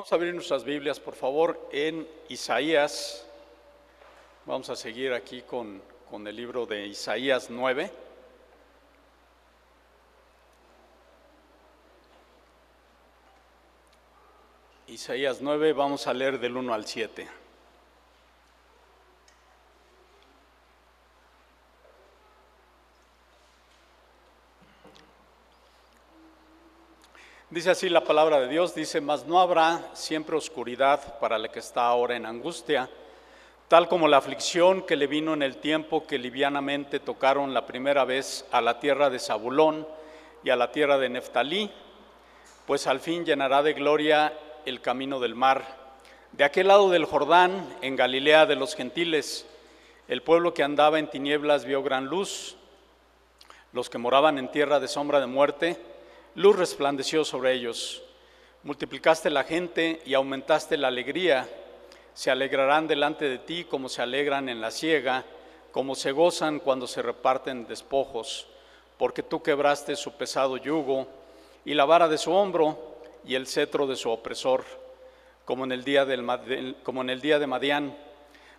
Vamos a abrir nuestras Biblias, por favor, en Isaías. Vamos a seguir aquí con, con el libro de Isaías 9. Isaías 9, vamos a leer del 1 al 7. Dice así la palabra de Dios, dice, mas no habrá siempre oscuridad para la que está ahora en angustia, tal como la aflicción que le vino en el tiempo que livianamente tocaron la primera vez a la tierra de Zabulón y a la tierra de Neftalí, pues al fin llenará de gloria el camino del mar. De aquel lado del Jordán, en Galilea de los gentiles, el pueblo que andaba en tinieblas vio gran luz, los que moraban en tierra de sombra de muerte, luz resplandeció sobre ellos. Multiplicaste la gente y aumentaste la alegría. Se alegrarán delante de ti como se alegran en la siega, como se gozan cuando se reparten despojos, porque tú quebraste su pesado yugo y la vara de su hombro y el cetro de su opresor, como en el día, del, día de Madián.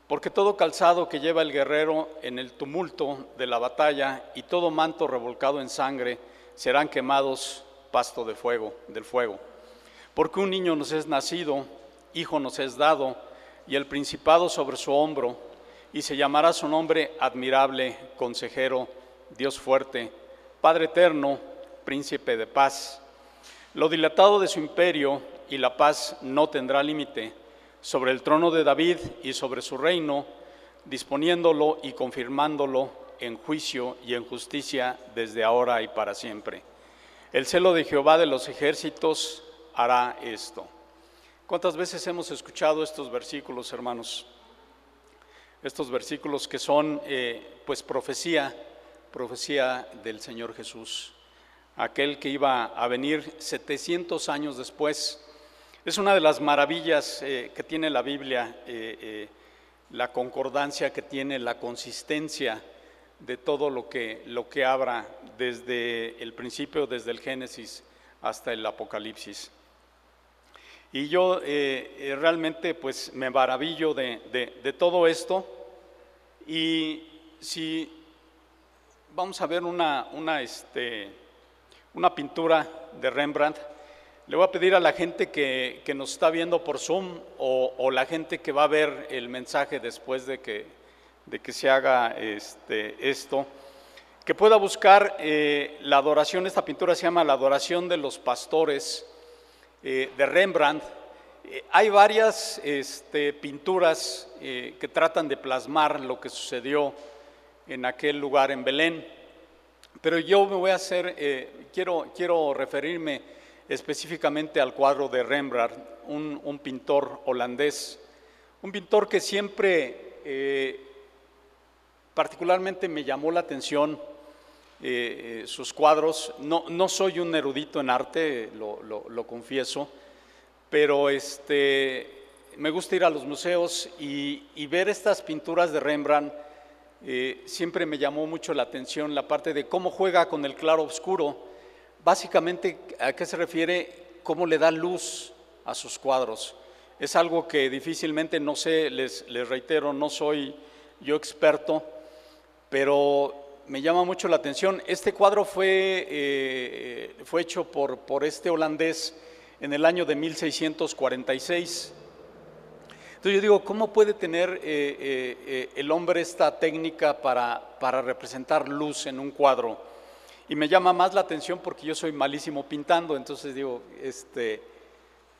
Porque todo calzado que lleva el guerrero en el tumulto de la batalla y todo manto revolcado en sangre, serán quemados pasto de fuego, del fuego. Porque un niño nos es nacido, hijo nos es dado, y el principado sobre su hombro, y se llamará su nombre admirable, consejero, Dios fuerte, Padre eterno, príncipe de paz. Lo dilatado de su imperio y la paz no tendrá límite sobre el trono de David y sobre su reino, disponiéndolo y confirmándolo en juicio y en justicia desde ahora y para siempre. El celo de Jehová de los ejércitos hará esto. ¿Cuántas veces hemos escuchado estos versículos, hermanos? Estos versículos que son, eh, pues, profecía, profecía del Señor Jesús, aquel que iba a venir 700 años después. Es una de las maravillas eh, que tiene la Biblia, eh, la concordancia que tiene, la consistencia de todo lo que, lo que habla desde el principio, desde el Génesis hasta el Apocalipsis. Y yo eh, eh, realmente pues me maravillo de, todo esto y si vamos a ver una, una, este, una pintura de Rembrandt, le voy a pedir a la gente que, nos está viendo por Zoom o la gente que va a ver el mensaje después de que de que se haga este, esto, que pueda buscar eh, la adoración, esta pintura se llama La adoración de los pastores eh, de Rembrandt. Eh, hay varias este, pinturas que tratan de plasmar lo que sucedió en aquel lugar en Belén, pero yo me voy a hacer, quiero, quiero referirme específicamente al cuadro de Rembrandt, un, un pintor holandés, un pintor que siempre Particularmente me llamó la atención eh, eh, sus cuadros. No, no, soy un erudito en arte, lo, confieso, pero este, me gusta ir a los museos y, ver estas pinturas de Rembrandt. Eh, siempre me llamó mucho la atención la parte de cómo juega con el claro oscuro. Básicamente, ¿a qué se refiere? Cómo le da luz a sus cuadros. Es algo que difícilmente, no sé, les, les reitero, no soy yo experto, pero me llama mucho la atención. Este cuadro fue, eh, fue hecho por, por este holandés en el año de 1646. Entonces yo digo, ¿cómo puede tener eh, eh, el hombre esta técnica para, para, representar luz en un cuadro? Y me llama más la atención porque yo soy malísimo pintando, entonces digo, este,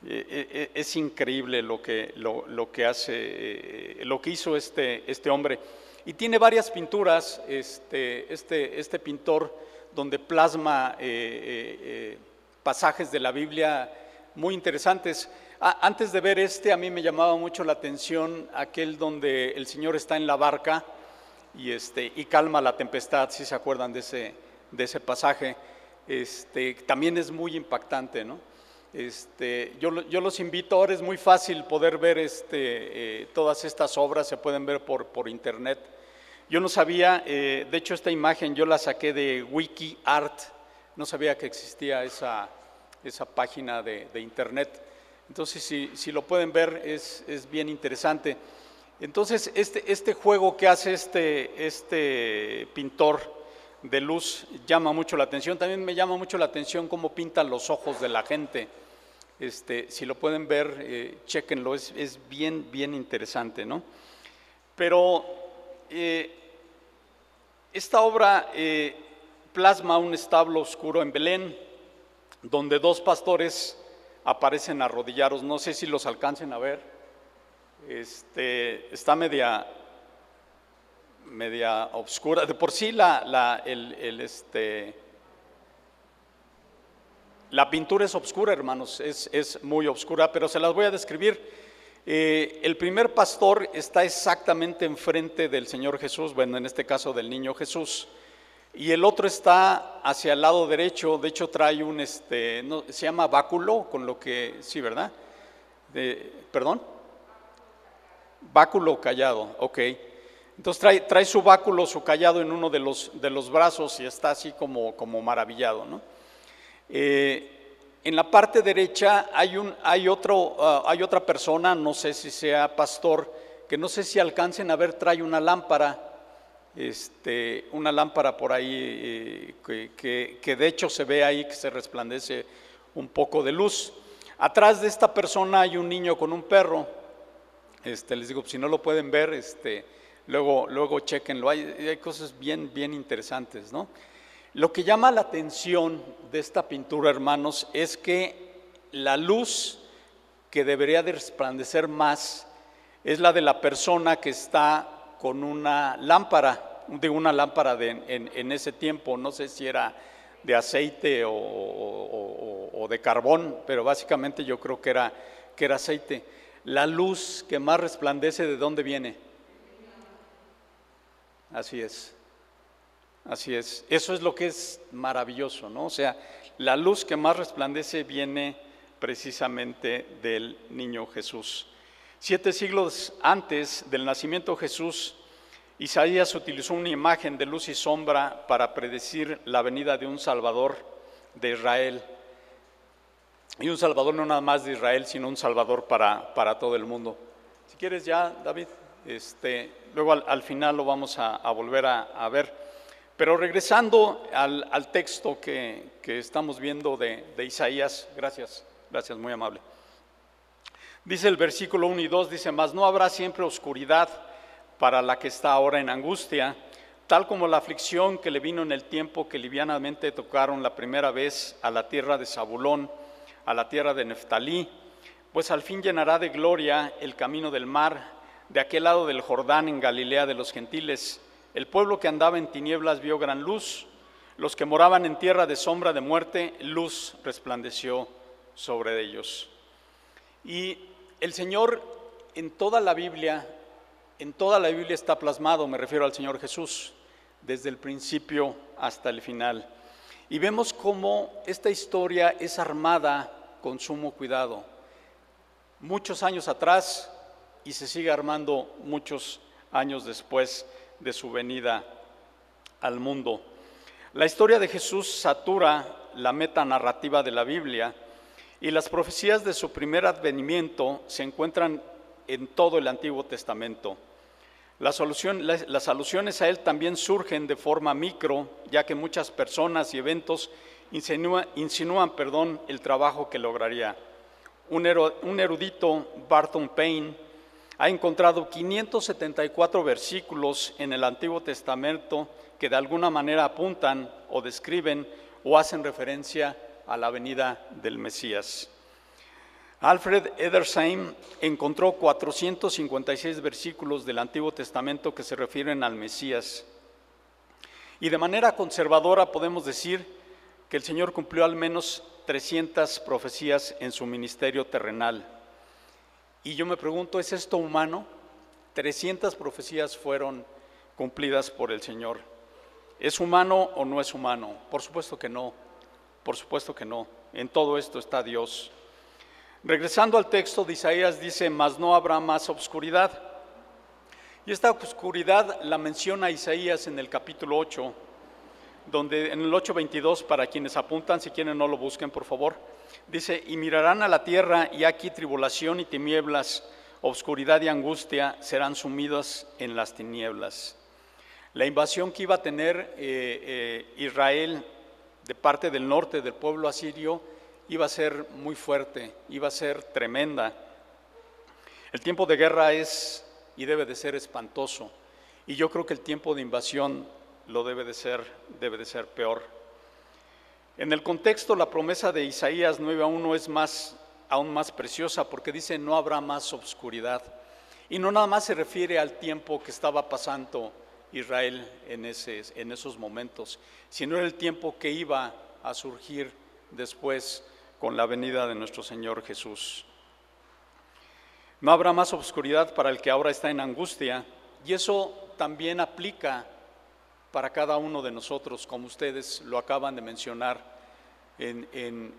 es increíble lo que, lo, lo que hace, lo que hizo este, este hombre. Y tiene varias pinturas, este, este, este pintor, donde plasma eh, eh, eh, pasajes de la Biblia muy interesantes. antes de ver este, a mí me llamaba mucho la atención aquel donde el Señor está en la barca y, este, y calma la tempestad, si se acuerdan de ese, de ese pasaje. Este, también es muy impactante, ¿no? Este, yo, yo, los invito, ahora es muy fácil poder ver este, todas estas obras, se pueden ver por, internet. Yo no sabía, eh, de hecho esta imagen yo la saqué de WikiArt, no sabía que existía esa, esa página de, internet, Entonces, si, si lo pueden ver, es, es, bien interesante. Entonces, este, este juego que hace este, este pintor de luz llama mucho la atención. También me llama mucho la atención cómo pintan los ojos de la gente. Este, si lo pueden ver, eh, chequenlo, es, bien, bien interesante, ¿no? Pero eh, esta obra eh, plasma un establo oscuro en Belén, donde dos pastores aparecen arrodillados. No sé si los alcancen a ver. Este, está media, media oscura. De por sí la, la, el, el, este, la pintura es oscura, hermanos, es, es, muy oscura, pero se las voy a describir. Eh, el primer pastor está exactamente enfrente del Señor Jesús, bueno, en este caso del niño Jesús, y el otro está hacia el lado derecho, de hecho trae un, este, se llama báculo, con lo que, sí, ¿verdad? De, ¿Perdón? Báculo callado, ok. Entonces trae, trae, su báculo, su callado en uno de los, de los brazos y está así como, como maravillado, ¿no? Eh, en la parte derecha hay, un, hay, otro, uh, hay otra persona, no sé si sea pastor, que no sé si alcancen a ver, trae una lámpara, este, una lámpara por ahí eh, que, que, que, de hecho se ve ahí que se resplandece un poco de luz. Atrás de esta persona hay un niño con un perro. Este, les digo, si no lo pueden ver, este, luego, luego chequenlo. Hay, hay cosas bien, bien interesantes, ¿no? Lo que llama la atención de esta pintura, hermanos, es que la luz que debería de resplandecer más es la de la persona que está con una lámpara, de una lámpara de, en, ese tiempo, no sé si era de aceite o, o, o, de carbón, pero básicamente yo creo que era, que era aceite. La luz que más resplandece, ¿de dónde viene? Así es, Así es, eso es lo que es maravilloso, ¿no? O sea, la luz que más resplandece viene precisamente del niño Jesús. Siete siglos antes del nacimiento de Jesús, Isaías utilizó una imagen de luz y sombra para predecir la venida de un Salvador de Israel. Y un Salvador no nada más de Israel, sino un Salvador para, para todo el mundo. Si quieres ya, David, este, luego al, al final lo vamos a, volver a ver. Pero regresando al, texto que, que, estamos viendo de, de, Isaías, gracias, gracias, muy amable. Dice el versículo 1 y 2, dice, mas no habrá siempre oscuridad para la que está ahora en angustia, tal como la aflicción que le vino en el tiempo que livianamente tocaron la primera vez a la tierra de Zabulón, a la tierra de Neftalí, pues al fin llenará de gloria el camino del mar, de aquel lado del Jordán en Galilea de los gentiles el pueblo que andaba en tinieblas vio gran luz, los que moraban en tierra de sombra de muerte, luz resplandeció sobre ellos. Y el Señor en toda la Biblia, en toda la Biblia está plasmado, me refiero al Señor Jesús, desde el principio hasta el final. Y vemos cómo esta historia es armada con sumo cuidado. Muchos años atrás y se sigue armando muchos años después de su venida al mundo. La historia de Jesús satura la meta narrativa de la Biblia y las profecías de su primer advenimiento se encuentran en todo el Antiguo Testamento. Las, alusiones a él también surgen de forma micro, ya que muchas personas y eventos insinúan, insinúan perdón, el trabajo que lograría. Un erudito, Barton Payne, ha encontrado 574 versículos en el Antiguo Testamento que de alguna manera apuntan o describen o hacen referencia a la venida del Mesías. Alfred Edersheim encontró 456 versículos del Antiguo Testamento que se refieren al Mesías. Y de manera conservadora podemos decir que el Señor cumplió al menos 300 profecías en su ministerio terrenal. Y yo me pregunto, ¿es esto humano? 300 profecías fueron cumplidas por el Señor. ¿Es humano o no es humano? Por supuesto que no, por supuesto que no. En todo esto está Dios. Regresando al texto de Isaías dice, mas no habrá más obscuridad. Y esta oscuridad la menciona Isaías en el capítulo 8, donde en el 8.22, para quienes apuntan, si quieren no lo busquen, por favor, dice, y mirarán a la tierra y aquí tribulación y tinieblas, obscuridad y angustia serán sumidas en las tinieblas. La invasión que iba a tener eh, eh, Israel de parte del norte del pueblo asirio iba a ser muy fuerte, iba a ser tremenda. El tiempo de guerra es y debe de ser espantoso. Y yo creo que el tiempo de invasión lo debe de ser, debe de ser peor. En el contexto, la promesa de Isaías 9 a 1 es más, aún más preciosa porque dice no habrá más obscuridad. Y no nada más se refiere al tiempo que estaba pasando Israel en, ese, en esos momentos, sino era el tiempo que iba a surgir después con la venida de nuestro Señor Jesús. No habrá más obscuridad para el que ahora está en angustia, y eso también aplica para cada uno de nosotros, como ustedes lo acaban de mencionar en,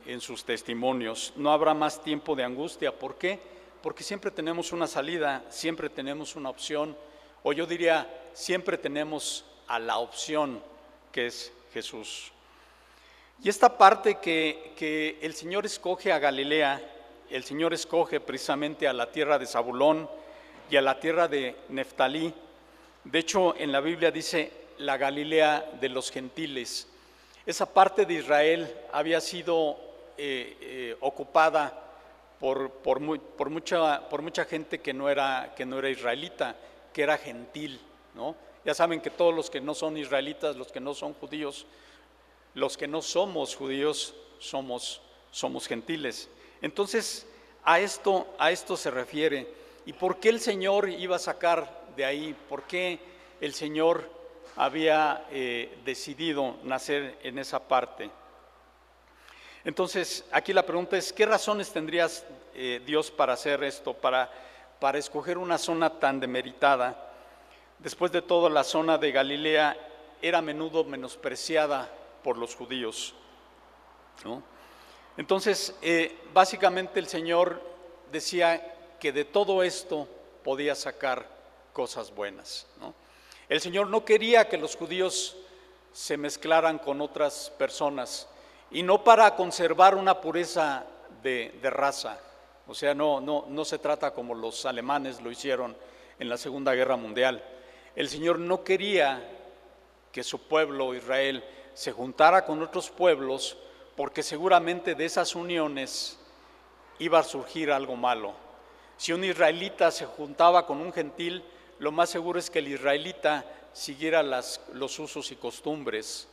en, sus testimonios. No habrá más tiempo de angustia. ¿Por qué? Porque siempre tenemos una salida, siempre tenemos una opción, o yo diría, siempre tenemos a la opción que es Jesús. Y esta parte que, que el Señor escoge a Galilea, el Señor escoge precisamente a la tierra de Zabulón y a la tierra de Neftalí. De hecho, en la Biblia dice la Galilea de los gentiles. Esa parte de Israel había sido eh, eh, ocupada por, por, mucha, por mucha gente que no, era, que no era israelita, que era gentil. ¿no? Ya saben que todos los que no son israelitas, los que no son judíos, los que no somos judíos, somos, somos gentiles. Entonces, a esto, a esto se refiere. ¿Y por qué el Señor iba a sacar de ahí? ¿Por qué el Señor había eh, decidido nacer en esa parte? Entonces, aquí la pregunta es, ¿qué razones tendrías eh, Dios para hacer esto, para, para escoger una zona tan demeritada? Después de todo, la zona de Galilea era a menudo menospreciada por los judíos. Entonces, eh, básicamente el Señor decía que de todo esto podía sacar cosas buenas. El Señor no quería que los judíos se mezclaran con otras personas y no para conservar una pureza de, raza. O sea, no, no, no se trata como los alemanes lo hicieron en la Segunda Guerra Mundial el Señor no quería que su pueblo, Israel, se juntara con otros pueblos, porque seguramente de esas uniones iba a surgir algo malo. Si un israelita se juntaba con un gentil, lo más seguro es que el israelita siguiera los usos y costumbres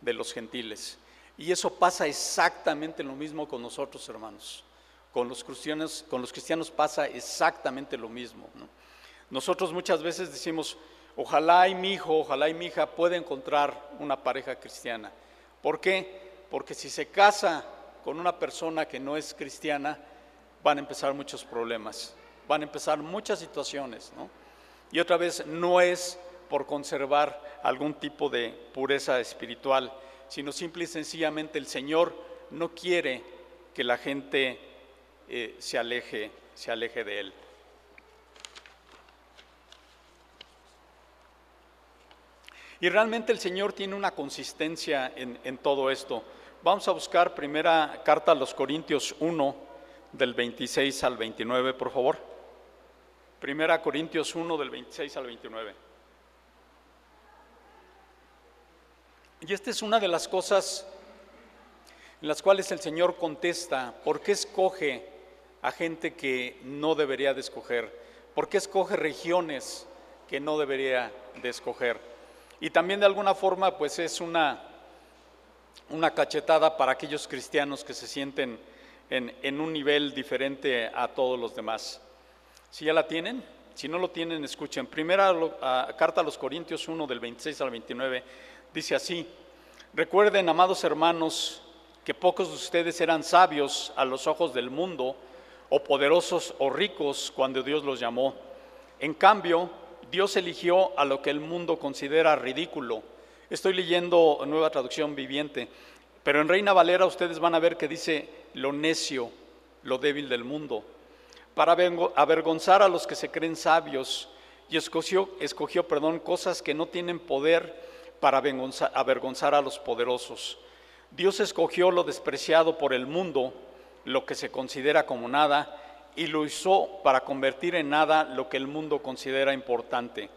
de los gentiles. Y eso pasa exactamente lo mismo con nosotros, hermanos. Con los cristianos, pasa exactamente lo mismo. Nosotros muchas veces decimos, Ojalá y mi hijo, ojalá y mi hija pueda encontrar una pareja cristiana. ¿Por qué? Porque si se casa con una persona que no es cristiana, van a empezar muchos problemas, van a empezar muchas situaciones, ¿no? Y otra vez, no es por conservar algún tipo de pureza espiritual, sino simple y sencillamente el Señor no quiere que la gente eh, se aleje, se aleje de Él. Y realmente el Señor tiene una consistencia en, todo esto. Vamos a buscar primera carta a los Corintios 1, del 26 al 29, por favor. Primera Corintios 1, del 26 al 29. Y esta es una de las cosas en las cuales el Señor contesta, ¿por qué escoge a gente que no debería de escoger? ¿Por qué escoge regiones que no debería de escoger? Y también de alguna forma pues es una, una cachetada para aquellos cristianos que se sienten en, un nivel diferente a todos los demás. Si ya la tienen, si no lo tienen, escuchen. Primera carta a los Corintios 1 del 26 al 29 dice así, recuerden, amados hermanos, que pocos de ustedes eran sabios a los ojos del mundo, o poderosos o ricos cuando Dios los llamó. En cambio, Dios eligió a lo que el mundo considera ridículo. Estoy leyendo nueva traducción viviente, pero en Reina Valera ustedes van a ver que dice lo necio, lo débil del mundo, para avergonzar a los que se creen sabios y escogió, escogió perdón, cosas que no tienen poder para avergonzar a los poderosos. Dios escogió lo despreciado por el mundo, lo que se considera como nada, y lo usó para convertir en nada lo que el mundo considera importante.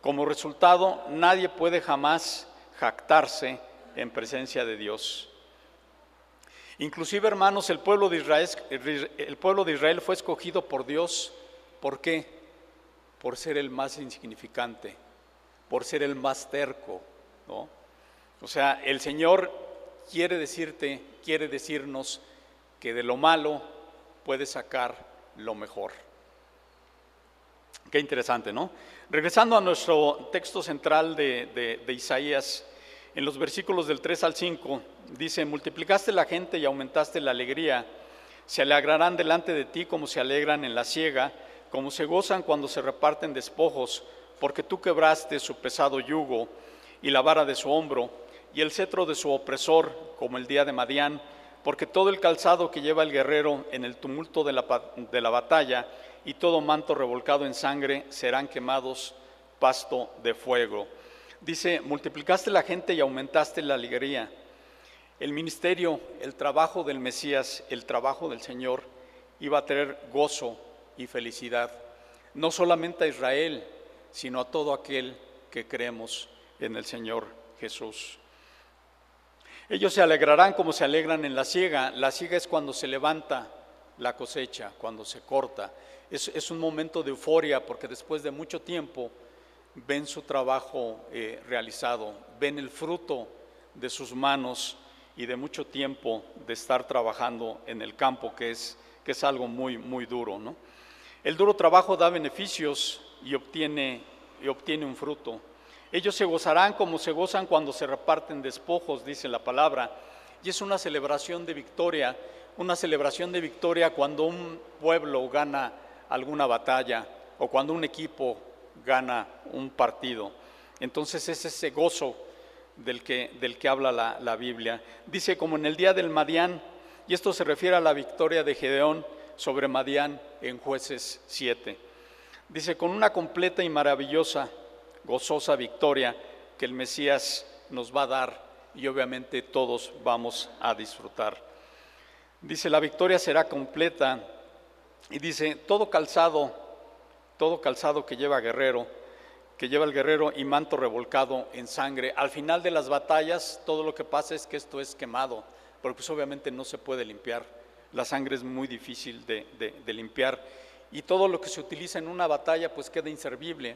Como resultado, nadie puede jamás jactarse en presencia de Dios. Inclusive, hermanos, el pueblo de Israel, fue escogido por Dios. ¿Por qué? Por ser el más insignificante, por ser el más terco. ¿no? O sea, el Señor quiere decirte, quiere decirnos que de lo malo puede sacar lo mejor. Qué interesante, ¿no? Regresando a nuestro texto central de Isaías, en los versículos del 3 al 5, dice, multiplicaste la gente y aumentaste la alegría, se alegrarán delante de ti como se alegran en la siega, como se gozan cuando se reparten despojos, porque tú quebraste su pesado yugo y la vara de su hombro, y el cetro de su opresor, como el día de Madián, porque todo el calzado que lleva el guerrero en el tumulto de la, de la batalla y todo manto revolcado en sangre serán quemados pasto de fuego. Dice, multiplicaste la gente y aumentaste la alegría. El ministerio, el trabajo del Mesías, el trabajo del Señor iba a tener gozo y felicidad, no solamente a Israel, sino a todo aquel que creemos en el Señor Jesús. Ellos se alegrarán como se alegran en la siega. La siega es cuando se levanta la cosecha, cuando se corta. Es, un momento de euforia porque después de mucho tiempo ven su trabajo eh, realizado, ven el fruto de sus manos y de mucho tiempo de estar trabajando en el campo, que es, que es algo muy, muy duro. ¿no? El duro trabajo da beneficios y obtiene, y obtiene un fruto. Ellos se gozarán como se gozan cuando se reparten despojos, dice la palabra. Y es una celebración de victoria, una celebración de victoria cuando un pueblo gana alguna batalla o cuando un equipo gana un partido. Entonces es ese gozo del que, del que habla la, la Biblia. Dice como en el día del Madián, y esto se refiere a la victoria de Gedeón sobre Madián en jueces 7. Dice, con una completa y maravillosa gozosa victoria que el Mesías nos va a dar y obviamente todos vamos a disfrutar. Dice, la victoria será completa y dice, todo calzado, todo calzado que lleva guerrero, que lleva el guerrero y manto revolcado en sangre. Al final de las batallas, todo lo que pasa es que esto es quemado, porque pues obviamente no se puede limpiar. La sangre es muy difícil de, limpiar y todo lo que se utiliza en una batalla pues queda inservible.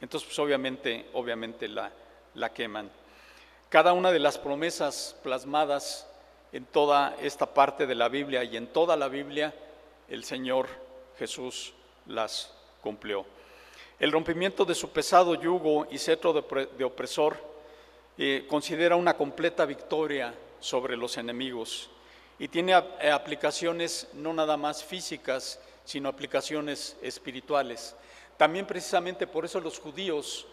Entonces, pues obviamente, obviamente la, la queman. Cada una de las promesas plasmadas en toda esta parte de la Biblia y en toda la Biblia, el Señor Jesús las cumplió. El rompimiento de su pesado yugo y cetro de, opresor eh, considera una completa victoria sobre los enemigos y tiene aplicaciones no nada más físicas, sino aplicaciones espirituales. También precisamente por eso los judíos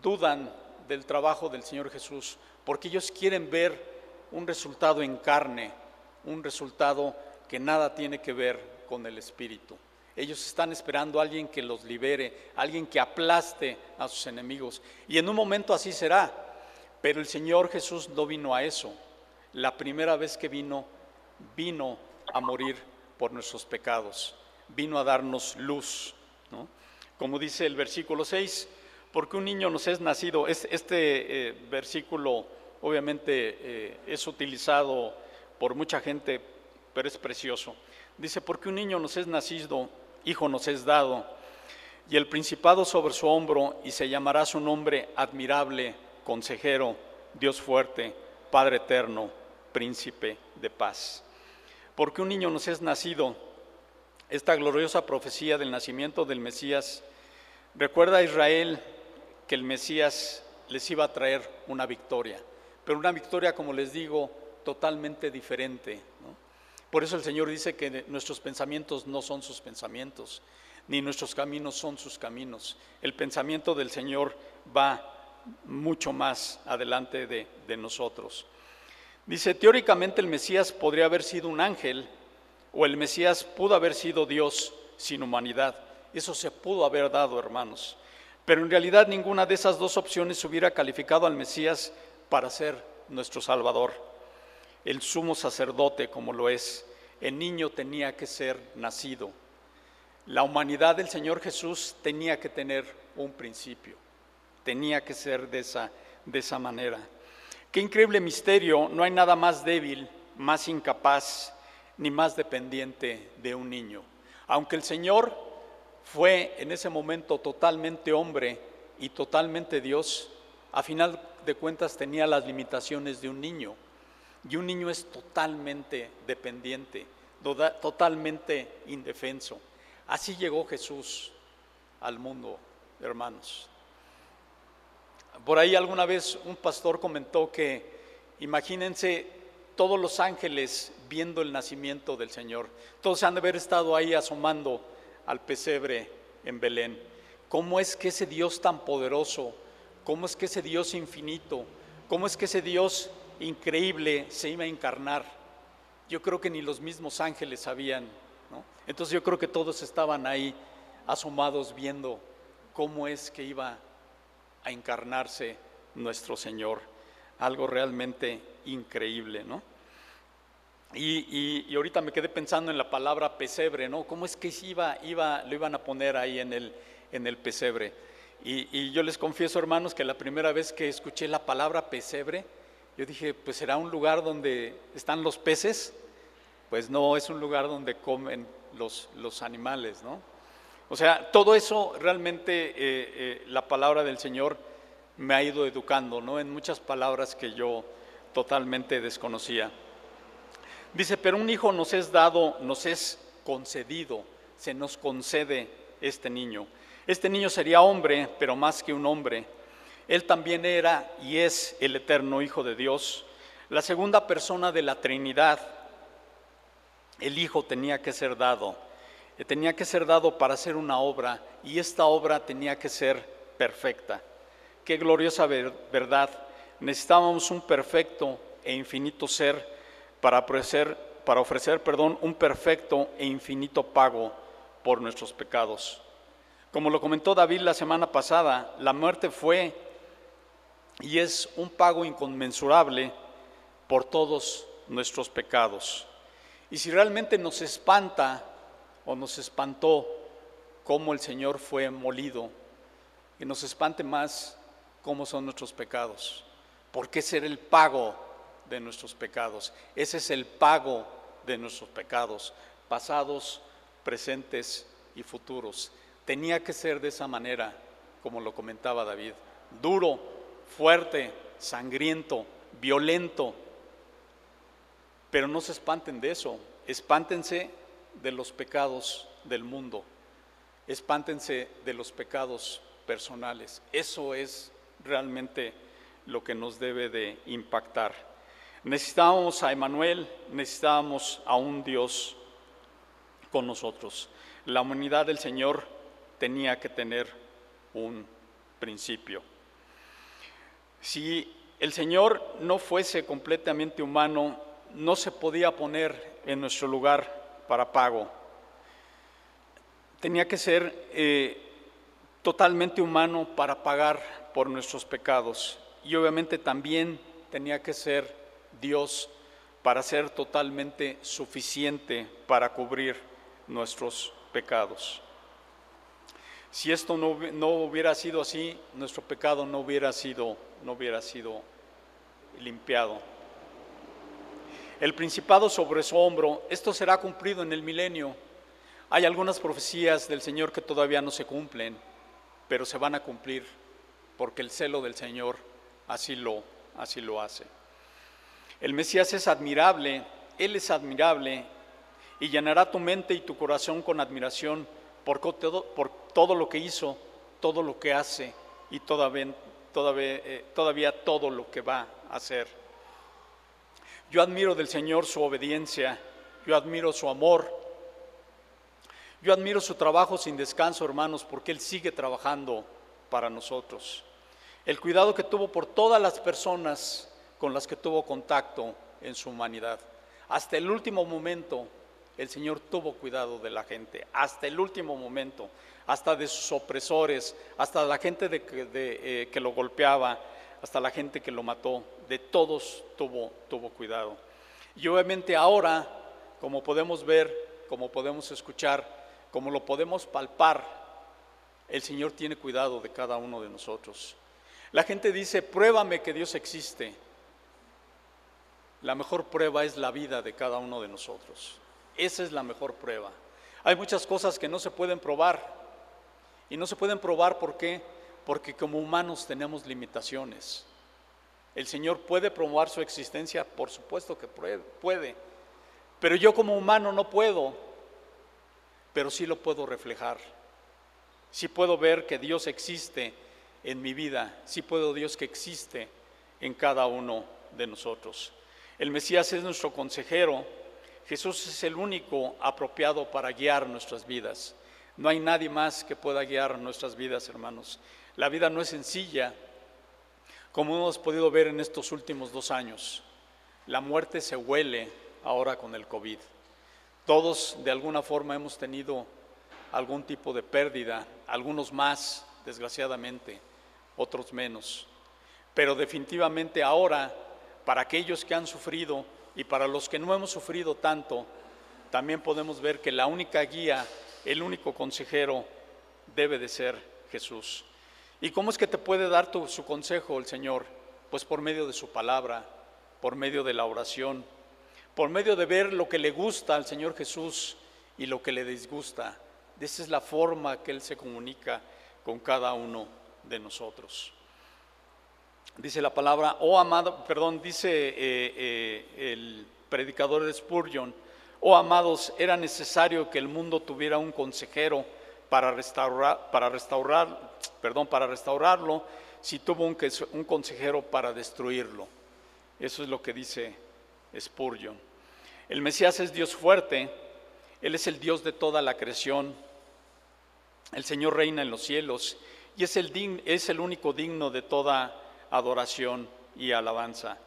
dudan del trabajo del Señor Jesús, porque ellos quieren ver un resultado en carne, un resultado que nada tiene que ver con el Espíritu. Ellos están esperando a alguien que los libere, alguien que aplaste a sus enemigos. Y en un momento así será. Pero el Señor Jesús no vino a eso. La primera vez que vino, vino a morir por nuestros pecados. Vino a darnos luz, como dice el versículo 6, porque un niño nos es nacido. Este eh, versículo obviamente eh, es utilizado por mucha gente, pero es precioso. Dice, porque un niño nos es nacido, hijo nos es dado, y el principado sobre su hombro, y se llamará su nombre admirable, consejero, Dios fuerte, Padre eterno, príncipe de paz. Porque un niño nos es nacido, esta gloriosa profecía del nacimiento del Mesías recuerda a Israel que el Mesías les iba a traer una victoria, pero una victoria, como les digo, totalmente diferente. Por eso el Señor dice que nuestros pensamientos no son sus pensamientos, ni nuestros caminos son sus caminos. El pensamiento del Señor va mucho más adelante de, nosotros. Dice, teóricamente el Mesías podría haber sido un ángel, o el Mesías pudo haber sido Dios sin humanidad. Eso se pudo haber dado, hermanos. Pero en realidad ninguna de esas dos opciones hubiera calificado al Mesías para ser nuestro Salvador. El sumo sacerdote como lo es, el niño tenía que ser nacido. La humanidad del Señor Jesús tenía que tener un principio, tenía que ser de esa, de esa manera. Qué increíble misterio, no hay nada más débil, más incapaz, ni más dependiente de un niño. Aunque el Señor fue en ese momento totalmente hombre y totalmente Dios, a final de cuentas tenía las limitaciones de un niño. Y un niño es totalmente dependiente, totalmente indefenso. Así llegó Jesús al mundo, hermanos. Por ahí alguna vez un pastor comentó que imagínense todos los ángeles viendo el nacimiento del Señor. Todos han de haber estado ahí asomando al pesebre en Belén. ¿Cómo es que ese Dios tan poderoso, cómo es que ese Dios infinito, cómo es que ese Dios increíble se iba a encarnar? Yo creo que ni los mismos ángeles sabían. Entonces yo creo que todos estaban ahí asomados viendo cómo es que iba a encarnarse nuestro Señor. Algo realmente increíble, ¿no? Y, ahorita me quedé pensando en la palabra pesebre, ¿no? ¿Cómo es que iba, iba, lo iban a poner ahí en el, en el pesebre? Y, y, yo les confieso, hermanos, que la primera vez que escuché la palabra pesebre, yo dije, pues será un lugar donde están los peces. Pues no, es un lugar donde comen los, los animales, ¿no? O sea, todo eso realmente eh, eh, la palabra del Señor me ha ido educando, ¿no? En muchas palabras que yo totalmente desconocía. Dice, pero un hijo nos es dado, nos es concedido, se nos concede este niño. Este niño sería hombre, pero más que un hombre. Él también era y es el eterno Hijo de Dios, la segunda persona de la Trinidad. El Hijo tenía que ser dado tenía que ser dado para hacer una obra y esta obra tenía que ser perfecta. Qué gloriosa verdad. Necesitábamos un perfecto e infinito ser para ofrecer, para ofrecer perdón, un perfecto e infinito pago por nuestros pecados. Como lo comentó David la semana pasada, la muerte fue y es un pago inconmensurable por todos nuestros pecados. Y si realmente nos espanta o nos espantó cómo el Señor fue molido, y nos espante más cómo son nuestros pecados, porque ese era el pago de nuestros pecados, ese es el pago de nuestros pecados, pasados, presentes y futuros. Tenía que ser de esa manera, como lo comentaba David, duro, fuerte, sangriento, violento, pero no se espanten de eso, espántense de los pecados del mundo, espántense de los pecados personales. Eso es realmente lo que nos debe de impactar. Necesitábamos a Emanuel, necesitábamos a un Dios con nosotros. La humanidad del Señor tenía que tener un principio. Si el Señor no fuese completamente humano, no se podía poner en nuestro lugar para pago. Tenía que ser eh, totalmente humano para pagar por nuestros pecados y obviamente también tenía que ser Dios para ser totalmente suficiente para cubrir nuestros pecados. Si esto no, no, hubiera sido así, nuestro pecado no hubiera sido, no hubiera sido limpiado el principado sobre su hombro, esto será cumplido en el milenio. Hay algunas profecías del Señor que todavía no se cumplen, pero se van a cumplir porque el celo del Señor así lo, así lo hace. El Mesías es admirable, Él es admirable y llenará tu mente y tu corazón con admiración por todo, por todo lo que hizo, todo lo que hace y todavía, todavía, eh, todavía todo lo que va a hacer. Yo admiro del Señor su obediencia, yo admiro su amor, yo admiro su trabajo sin descanso, hermanos, porque Él sigue trabajando para nosotros. El cuidado que tuvo por todas las personas con las que tuvo contacto en su humanidad. Hasta el último momento, el Señor tuvo cuidado de la gente hasta el último momento, hasta de sus opresores, hasta la gente eh, que lo golpeaba, hasta la gente que lo mató, de todos tuvo, tuvo cuidado. Y obviamente ahora, como podemos ver, como podemos escuchar, como lo podemos palpar, el Señor tiene cuidado de cada uno de nosotros. La gente dice, pruébame que Dios existe. La mejor prueba es la vida de cada uno de nosotros. Esa es la mejor prueba. Hay muchas cosas que no se pueden probar. Y no se pueden probar ¿por qué? Porque como humanos tenemos limitaciones. ¿El Señor puede probar su existencia? Por supuesto que puede. Pero yo como humano no puedo. Pero sí lo puedo reflejar. Sí puedo ver que Dios existe en mi vida. Sí puedo Dios que existe en cada uno de nosotros. El Mesías es nuestro consejero. Jesús es el único apropiado para guiar nuestras vidas. No hay nadie más que pueda guiar nuestras vidas, hermanos. La vida no es sencilla, como hemos podido ver en estos últimos dos años. La muerte se huele ahora con el COVID. Todos de alguna forma hemos tenido algún tipo de pérdida, algunos más, desgraciadamente, otros menos. Pero definitivamente ahora, para aquellos que han sufrido y para los que no hemos sufrido tanto, también podemos ver que la única guía, el único consejero debe de ser Jesús. ¿Y cómo es que te puede dar su consejo el Señor? Pues por medio de su palabra, por medio de la oración, por medio de ver lo que le gusta al Señor Jesús y lo que le disgusta. Esa es la forma que Él se comunica con cada uno de nosotros. Dice la palabra, oh amado, perdón, dice eh, eh, el predicador de Spurgeon, oh amados, era necesario que el mundo tuviera un consejero para restaurar, para restaurar, perdón, para restaurarlo, si tuvo un, un consejero para destruirlo. Eso es lo que dice Spurgeon. El Mesías es Dios fuerte, Él es el Dios de toda la creación. El Señor reina en los cielos y es el, es el único digno de toda adoración y alabanza.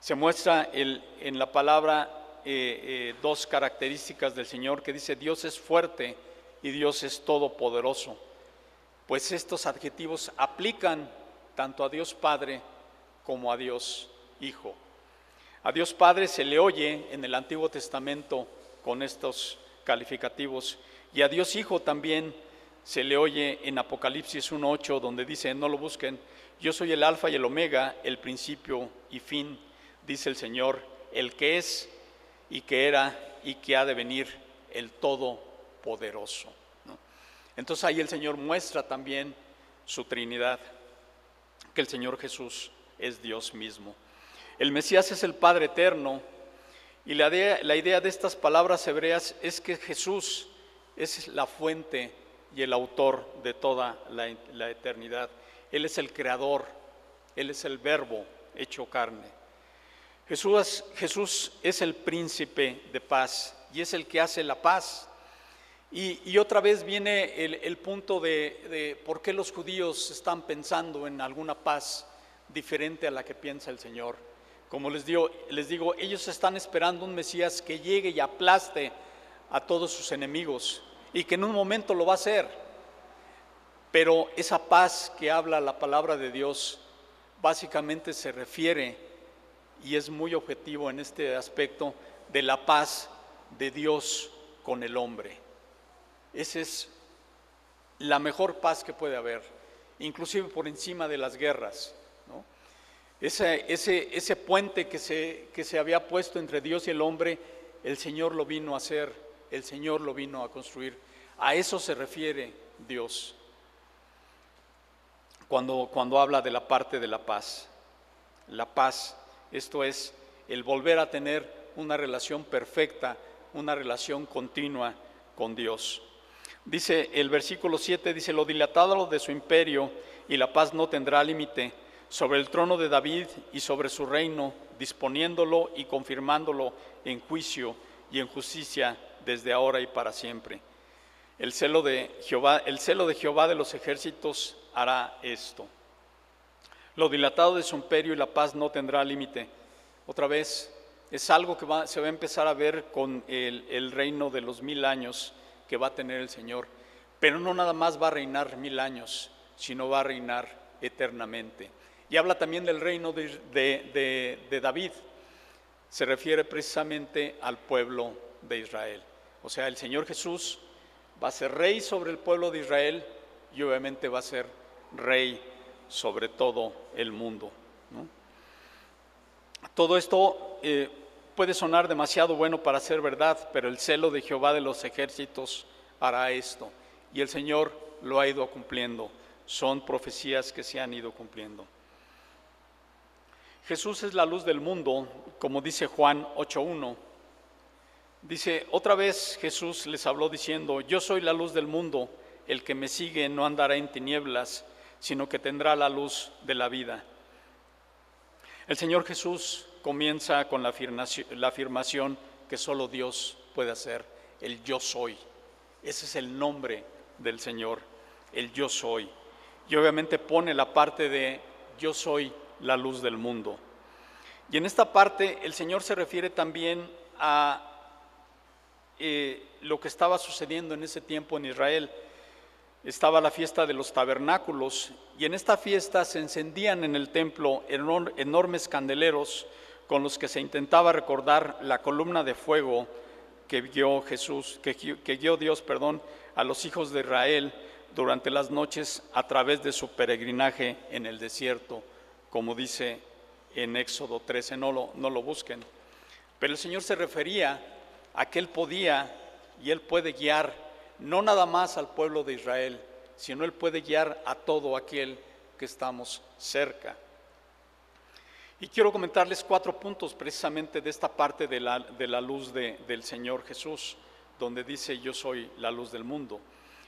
Se muestra en la palabra eh, eh, dos características del Señor que dice Dios es fuerte y Dios es todopoderoso. Pues estos adjetivos aplican tanto a Dios Padre como a Dios Hijo. A Dios Padre se le oye en el Antiguo Testamento con estos calificativos y a Dios Hijo también se le oye en Apocalipsis 1.8, donde dice, no lo busquen, yo soy el alfa y el omega, el principio y fin, dice el Señor, el que es y que era y que ha de venir, el Todopoderoso. Entonces ahí el Señor muestra también su Trinidad, que el Señor Jesús es Dios mismo. El Mesías es el Padre eterno y la idea, de estas palabras hebreas es que Jesús es la fuente y el autor de toda la, eternidad. Él es el creador, Él es el verbo hecho carne. Jesús, Jesús es el príncipe de paz y es el que hace la paz. Y, otra vez viene el, punto de, de, por qué los judíos están pensando en alguna paz diferente a la que piensa el Señor. Como les digo, les digo, ellos están esperando un Mesías que llegue y aplaste a todos sus enemigos y que en un momento lo va a hacer. Pero esa paz que habla la palabra de Dios básicamente se refiere, y es muy objetivo en este aspecto, de la paz de Dios con el hombre. Esa es la mejor paz que puede haber, inclusive por encima de las guerras. Ese, puente que se, que se había puesto entre Dios y el hombre, el Señor lo vino a hacer el Señor lo vino a construir. A eso se refiere Dios cuando, cuando habla de la parte de la paz. La paz, esto es el volver a tener una relación perfecta, una relación continua con Dios. Dice el versículo 7, dice, lo dilatado de su imperio y la paz no tendrá límite sobre el trono de David y sobre su reino, disponiéndolo y confirmándolo en juicio y en justicia desde ahora y para siempre. El celo de Jehová, el celo de Jehová de los ejércitos hará esto. Lo dilatado de su imperio y la paz no tendrá límite. Otra vez, Es algo que se va a empezar a ver con el, reino de los mil años que va a tener el Señor. Pero no nada más va a reinar mil años, sino va a reinar eternamente. Y habla también del reino de, de, David. Se refiere precisamente al pueblo de Israel. O sea, el Señor Jesús va a ser rey sobre el pueblo de Israel y obviamente va a ser rey sobre todo el mundo. Todo esto eh, puede sonar demasiado bueno para ser verdad, pero el celo de Jehová de los ejércitos hará esto. Y el Señor lo ha ido cumpliendo. Son profecías que se han ido cumpliendo. Jesús es la luz del mundo, como dice Juan 8.1. Dice, otra vez Jesús les habló diciendo, yo soy la luz del mundo, el que me sigue no andará en tinieblas, sino que tendrá la luz de la vida. El Señor Jesús comienza con la afirmación, que solo Dios puede hacer, el yo soy. Ese es el nombre del Señor, el yo soy. Y obviamente pone la parte de yo soy la luz del mundo. Y en esta parte el Señor se refiere también a eh, lo que estaba sucediendo en ese tiempo en Israel. Estaba la fiesta de los tabernáculos y en esta fiesta se encendían en el templo enormes candeleros con los que se intentaba recordar la columna de fuego que guió Jesús, que, guió Dios, perdón, a los hijos de Israel durante las noches a través de su peregrinaje en el desierto, como dice en Éxodo 13, no lo, no lo busquen. Pero el Señor se refería a que Él podía y Él puede guiar no nada más al pueblo de Israel, sino Él puede guiar a todo aquel que estamos cerca. Y quiero comentarles cuatro puntos precisamente de esta parte de la, de la luz del Señor Jesús, donde dice yo soy la luz del mundo.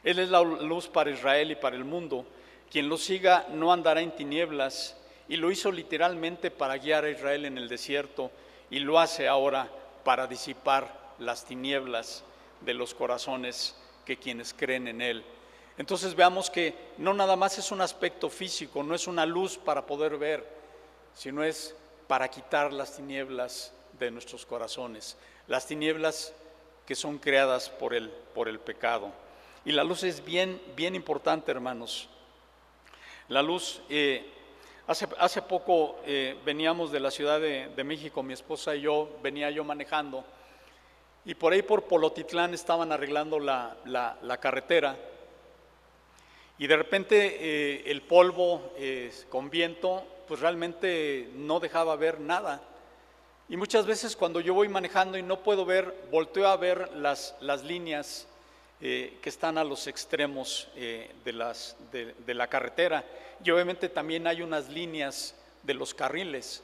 Él es la luz para Israel y para el mundo. Quien lo siga no andará en tinieblas y lo hizo literalmente para guiar a Israel en el desierto y lo hace ahora para disipar las tinieblas de los corazones que quienes creen en Él. Entonces veamos que no nada más es un aspecto físico, no es una luz para poder ver, sino es para quitar las tinieblas de nuestros corazones, las tinieblas que son creadas por el, por el pecado. Y la luz es bien, bien importante, hermanos. La luz, eh, hace, hace, poco eh, veníamos de la Ciudad de, de México, mi esposa y yo, venía yo manejando, y por ahí por Polotitlán estaban arreglando la, la, carretera y de repente eh, el polvo eh, con viento pues realmente no dejaba ver nada. Y muchas veces cuando yo voy manejando y no puedo ver, volteo a ver las, las líneas eh, que están a los extremos de, las, de, de la carretera. Y obviamente también hay unas líneas de los carriles.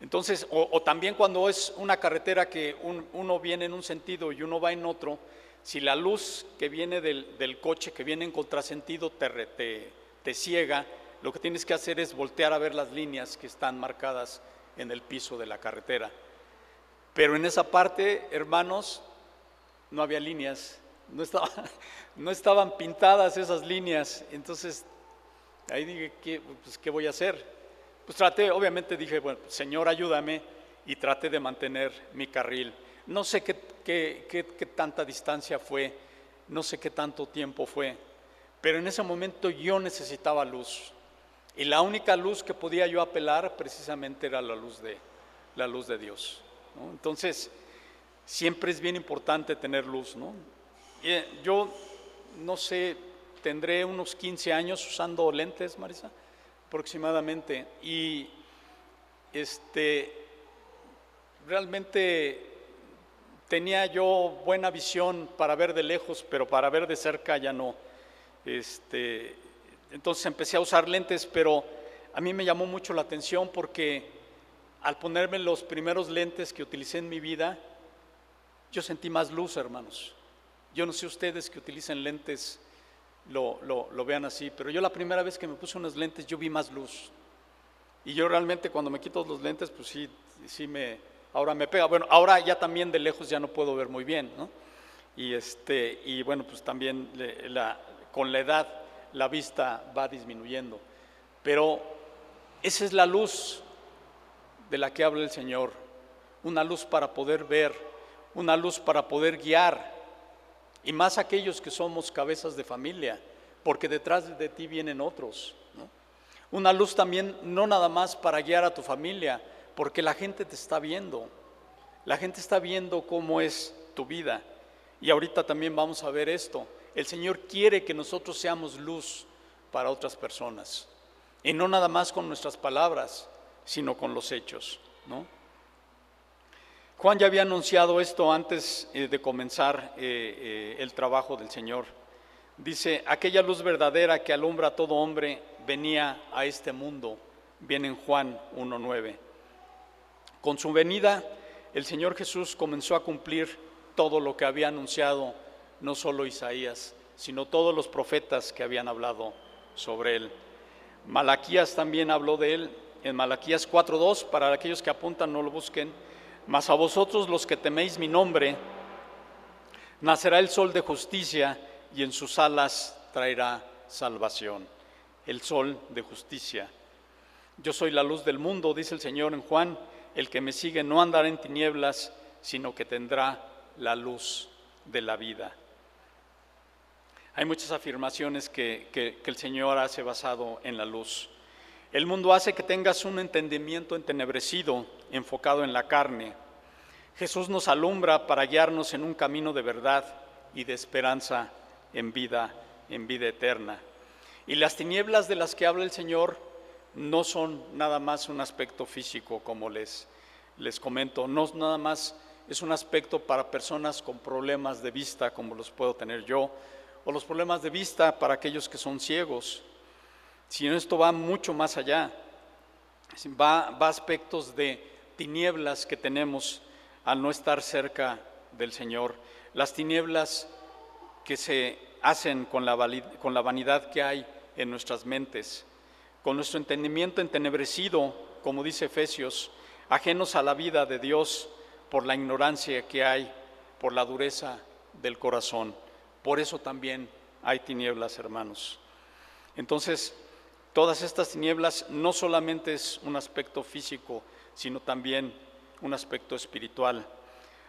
Entonces, o, también cuando es una carretera que uno viene en un sentido y uno va en otro, si la luz que viene del, coche, que viene en contrasentido, te, te, ciega, lo que tienes que hacer es voltear a ver las líneas que están marcadas en el piso de la carretera. Pero en esa parte, hermanos, no había líneas, no, estaba, no estaban pintadas esas líneas. Entonces, ahí dije, ¿qué, pues, ¿qué voy a hacer? Pues traté, obviamente dije, bueno, Señor, ayúdame y traté de mantener mi carril. No sé qué, qué, qué, qué, tanta distancia fue, no sé qué tanto tiempo fue, pero en ese momento yo necesitaba luz. Y la única luz que podía yo apelar precisamente era la luz de, la luz de Dios. Entonces, siempre es bien importante tener luz. ¿no? Eh, yo, no sé, tendré unos 15 años usando lentes, Marisa aproximadamente. Y este, realmente tenía yo buena visión para ver de lejos, pero para ver de cerca ya no. Este, entonces empecé a usar lentes, pero a mí me llamó mucho la atención porque al ponerme los primeros lentes que utilicé en mi vida, yo sentí más luz, hermanos. Yo no sé ustedes que utilicen lentes lo, lo, vean así, pero yo la primera vez que me puse unos lentes yo vi más luz. Y yo realmente cuando me quito los lentes, pues sí, sí me, ahora me pega. Bueno, ahora ya también de lejos ya no puedo ver muy bien, ¿no? Y, este, y bueno, pues también la, con la edad la vista va disminuyendo. Pero esa es la luz de la que habla el Señor. una luz para poder ver, una luz para poder guiar, y más aquellos que somos cabezas de familia, porque detrás de ti vienen otros. Una luz también no nada más para guiar a tu familia, porque la gente te está viendo, la gente está viendo cómo es tu vida. Y ahorita también vamos a ver esto. El Señor quiere que nosotros seamos luz para otras personas. Y no nada más con nuestras palabras, sino con los hechos. ¿no? Juan ya había anunciado esto antes eh, de comenzar eh, eh, el trabajo del Señor. Dice, aquella luz verdadera que alumbra a todo hombre venía a este mundo. Viene en Juan 1.9. Con su venida, el Señor Jesús comenzó a cumplir todo lo que había anunciado no solo Isaías, sino todos los profetas que habían hablado sobre él. Malaquías también habló de él en Malaquías 4.2, para aquellos que apuntan no lo busquen, mas a vosotros los que teméis mi nombre, nacerá el sol de justicia y en sus alas traerá salvación. El sol de justicia. Yo soy la luz del mundo, dice el Señor en Juan, el que me sigue no andará en tinieblas, sino que tendrá la luz de la vida. Hay muchas afirmaciones que, el Señor hace basado en la luz. El mundo hace que tengas un entendimiento entenebrecido, enfocado en la carne. Jesús nos alumbra para guiarnos en un camino de verdad y de esperanza en vida, en vida eterna. Y las tinieblas de las que habla el Señor no son nada más un aspecto físico, como les, les comento, no nada más es un aspecto para personas con problemas de vista, como los puedo tener yo, o los problemas de vista para aquellos que son ciegos, sino esto va mucho más allá, va, a aspectos de tinieblas que tenemos al no estar cerca del Señor, las tinieblas que se hacen con la, con la vanidad que hay en nuestras mentes, con nuestro entendimiento entenebrecido, como dice Efesios, ajenos a la vida de Dios por la ignorancia que hay, por la dureza del corazón. Por eso también hay tinieblas, hermanos. Entonces, todas estas tinieblas no solamente es un aspecto físico, sino también un aspecto espiritual.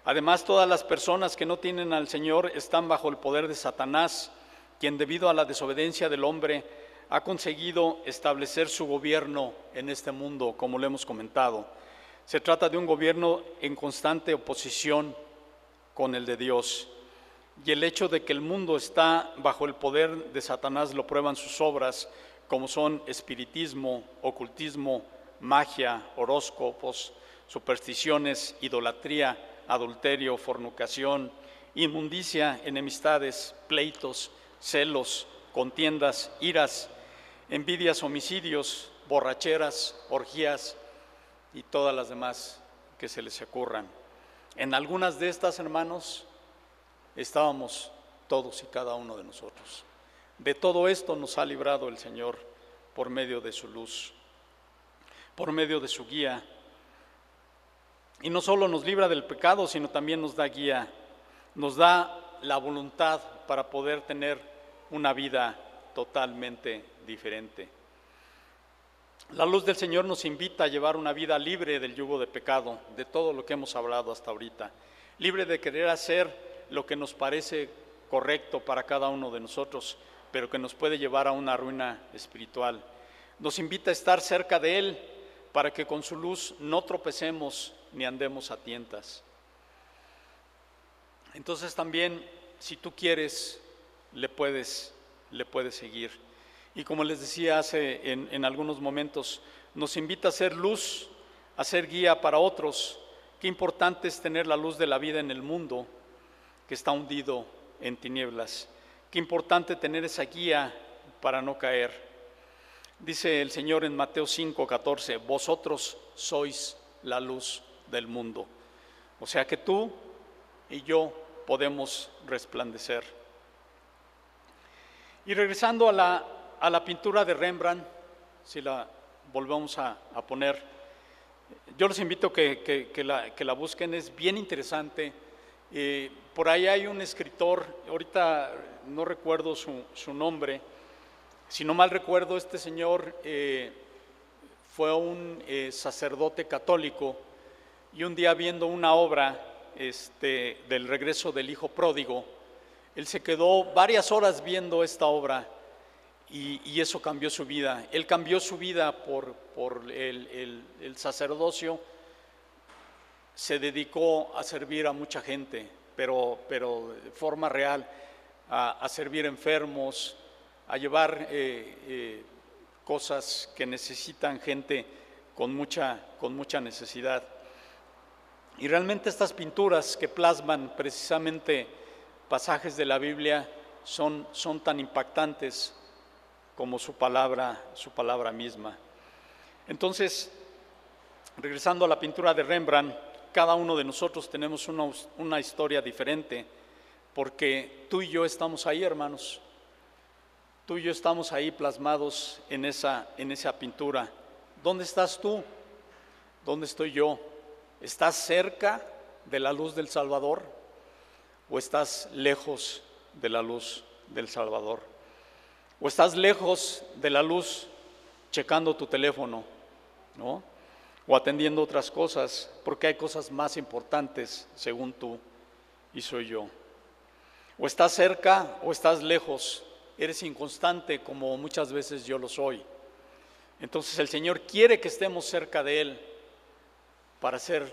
Además, todas las personas que no tienen al Señor están bajo el poder de Satanás, quien debido a la desobediencia del hombre ha conseguido establecer su gobierno en este mundo, como lo hemos comentado. Se trata de un gobierno en constante oposición con el de Dios y el hecho de que el mundo está bajo el poder de Satanás lo prueban sus obras, como son espiritismo, ocultismo, magia, horóscopos, supersticiones, idolatría, adulterio, fornicación, inmundicia, enemistades, pleitos, celos, contiendas, iras, envidias, homicidios, borracheras, orgías y todas las demás que se les ocurran. En algunas de estas, hermanos, estábamos todos y cada uno de nosotros. De todo esto nos ha librado el Señor por medio de su luz, por medio de su guía. Y no solo nos libra del pecado, sino también nos da guía, nos da la voluntad para poder tener una vida totalmente diferente. La luz del Señor nos invita a llevar una vida libre del yugo de pecado, de todo lo que hemos hablado hasta ahorita, libre de querer hacer lo que nos parece correcto para cada uno de nosotros, pero que nos puede llevar a una ruina espiritual. Nos invita a estar cerca de Él para que con su luz no tropecemos ni andemos a tientas. Entonces también, si tú quieres, le puedes, le puedes seguir. Y como les decía hace en, en algunos momentos, nos invita a ser luz, a ser guía para otros. Qué importante es tener la luz de la vida en el mundo que está hundido en tinieblas. Qué importante tener esa guía para no caer. Dice el Señor en Mateo 5, 14, vosotros sois la luz del mundo. O sea que tú y yo podemos resplandecer. Y regresando a la, a la pintura de Rembrandt, si la volvemos a, poner, yo los invito que, que, la, que la busquen, es bien interesante eh, por ahí hay un escritor, ahorita no recuerdo su, nombre, si no mal recuerdo, este señor eh, fue un eh, sacerdote católico y un día viendo una obra este, del regreso del hijo pródigo, él se quedó varias horas viendo esta obra y, eso cambió su vida. Él cambió su vida por, por el, sacerdocio, se dedicó a servir a mucha gente, pero, pero de forma real, a, servir enfermos, a llevar eh, eh, cosas que necesitan gente con mucha, con mucha necesidad. Y realmente estas pinturas que plasman precisamente pasajes de la Biblia son, son tan impactantes como su palabra, su palabra misma. Entonces, regresando a la pintura de Rembrandt, cada uno de nosotros tenemos una, historia diferente, porque tú y yo estamos ahí, hermanos. Tú y yo estamos ahí plasmados en esa, en esa pintura. ¿Dónde estás tú? ¿Dónde estoy yo? ¿Estás cerca de la luz del Salvador o estás lejos de la luz del Salvador? ¿O estás lejos de la luz checando tu teléfono, ¿no? O atendiendo otras cosas, porque hay cosas más importantes según tú y soy yo. O estás cerca o estás lejos, eres inconstante como muchas veces yo lo soy. Entonces el Señor quiere que estemos cerca de Él para ser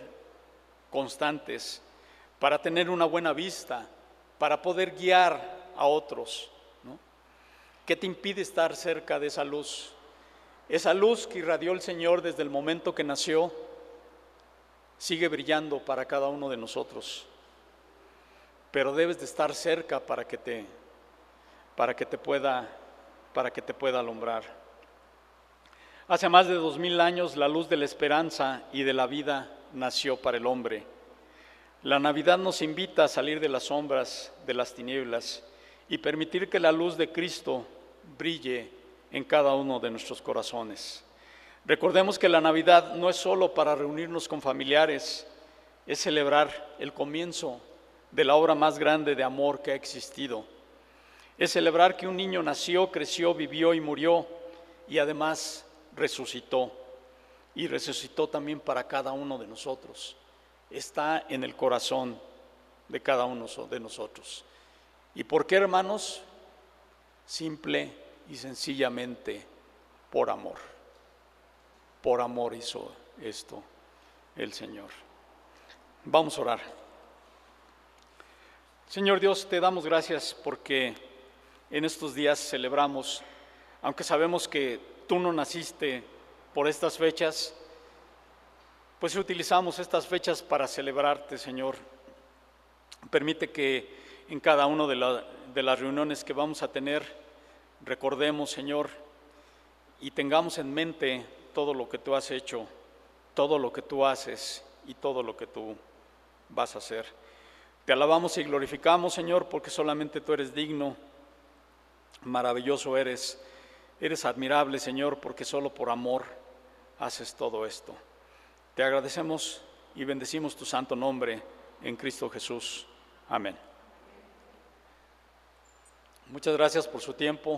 constantes, para tener una buena vista, para poder guiar a otros. ¿Qué te impide estar cerca de esa luz? Esa luz que irradió el Señor desde el momento que nació sigue brillando para cada uno de nosotros. Pero debes de estar cerca para que te para que te pueda para que te pueda alumbrar. Hace más de dos mil años la luz de la esperanza y de la vida nació para el hombre. La Navidad nos invita a salir de las sombras, de las tinieblas y permitir que la luz de Cristo brille en cada uno de nuestros corazones. Recordemos que la Navidad no es solo para reunirnos con familiares, es celebrar el comienzo de la obra más grande de amor que ha existido. Es celebrar que un niño nació, creció, vivió y murió y además resucitó y resucitó también para cada uno de nosotros. Está en el corazón de cada uno de nosotros. ¿Y por qué, hermanos? Simple y sencillamente por amor. Por amor hizo esto el Señor. Vamos a orar. Señor Dios, te damos gracias porque en estos días celebramos, aunque sabemos que tú no naciste por estas fechas, pues utilizamos estas fechas para celebrarte, Señor. Permite que en cada una de, de las reuniones que vamos a tener recordemos, Señor, y tengamos en mente todo lo que tú has hecho, todo lo que tú haces y todo lo que tú vas a hacer. Te alabamos y glorificamos, Señor, porque solamente tú eres digno, maravilloso eres Eres admirable, Señor, porque solo por amor haces todo esto. Te agradecemos y bendecimos tu santo nombre en Cristo Jesús. Amén. Muchas gracias por su tiempo.